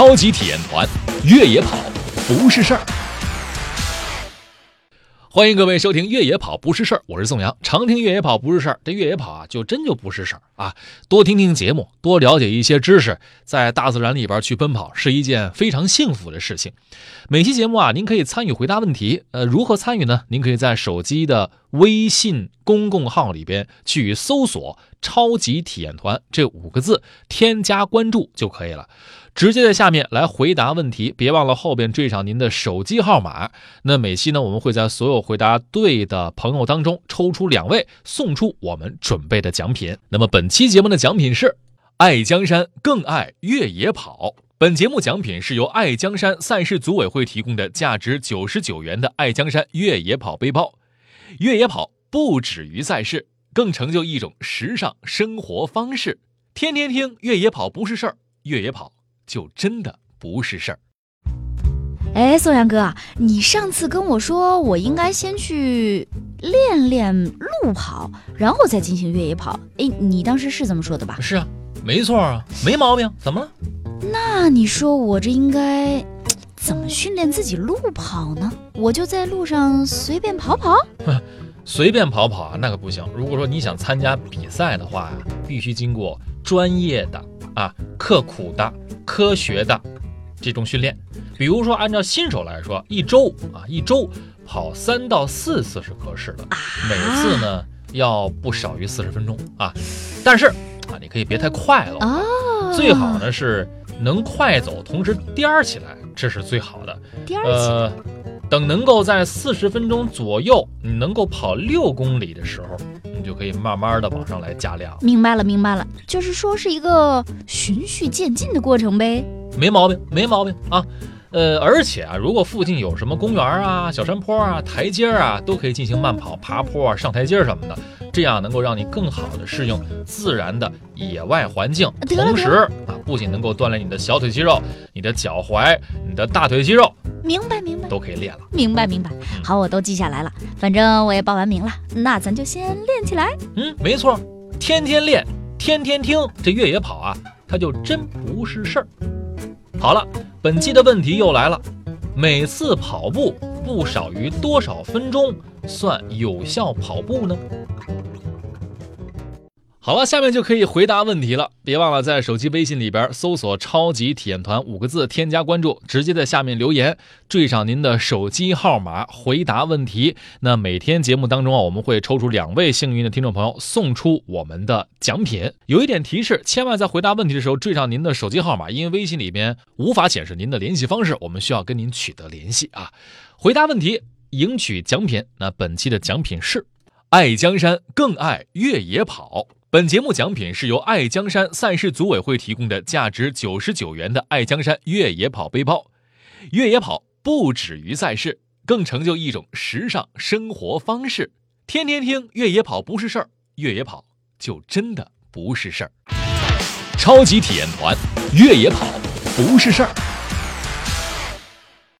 超级体验团，越野跑不是事儿。欢迎各位收听《越野跑不是事儿》，我是宋阳。常听越野跑不是事儿，这越野跑啊，就真就不是事儿啊。多听听节目，多了解一些知识，在大自然里边去奔跑，是一件非常幸福的事情。每期节目啊，您可以参与回答问题。呃，如何参与呢？您可以在手机的微信公共号里边去搜索“超级体验团”这五个字，添加关注就可以了。直接在下面来回答问题，别忘了后边缀上您的手机号码。那每期呢，我们会在所有回答对的朋友当中抽出两位，送出我们准备的奖品。那么本期节目的奖品是爱江山更爱越野跑。本节目奖品是由爱江山赛事组委会提供的价值九十九元的爱江山越野跑背包。越野跑不止于赛事，更成就一种时尚生活方式。天天听越野跑不是事儿，越野跑。就真的不是事儿。哎，宋阳哥，你上次跟我说我应该先去练练路跑，然后再进行越野跑。哎，你当时是这么说的吧？是啊，没错啊，没毛病。怎么了？那你说我这应该怎么训练自己路跑呢？我就在路上随便跑跑？随便跑跑啊，那可不行。如果说你想参加比赛的话呀，必须经过专业的啊，刻苦的。科学的这种训练，比如说按照新手来说，一周啊一周跑三到四次是合适的，每次呢要不少于四十分钟啊。但是啊，你可以别太快了，最好呢是能快走，同时颠起来，这是最好的。颠起来。等能够在四十分钟左右，你能够跑六公里的时候，你就可以慢慢的往上来加量。明白了，明白了，就是说是一个循序渐进的过程呗。没毛病，没毛病啊。呃，而且啊，如果附近有什么公园啊、小山坡啊、台阶啊，都可以进行慢跑、爬坡啊、上台阶什么的，这样能够让你更好的适应自然的野外环境，同时啊，不仅能够锻炼你的小腿肌肉、你的脚踝、你的大腿肌肉。明白明白，都可以练了。明白明白，好，我都记下来了。反正我也报完名了，那咱就先练起来。嗯，没错，天天练，天天听，这越野跑啊，它就真不是事儿。好了，本期的问题又来了，每次跑步不少于多少分钟算有效跑步呢？好了，下面就可以回答问题了。别忘了在手机微信里边搜索“超级体验团”五个字，添加关注，直接在下面留言，缀上您的手机号码，回答问题。那每天节目当中啊，我们会抽出两位幸运的听众朋友，送出我们的奖品。有一点提示，千万在回答问题的时候缀上您的手机号码，因为微信里边无法显示您的联系方式，我们需要跟您取得联系啊。回答问题，赢取奖品。那本期的奖品是爱江山更爱越野跑。本节目奖品是由爱江山赛事组委会提供的价值九十九元的爱江山越野跑背包。越野跑不止于赛事，更成就一种时尚生活方式。天天听越野跑不是事儿，越野跑就真的不是事儿。超级体验团，越野跑不是事儿。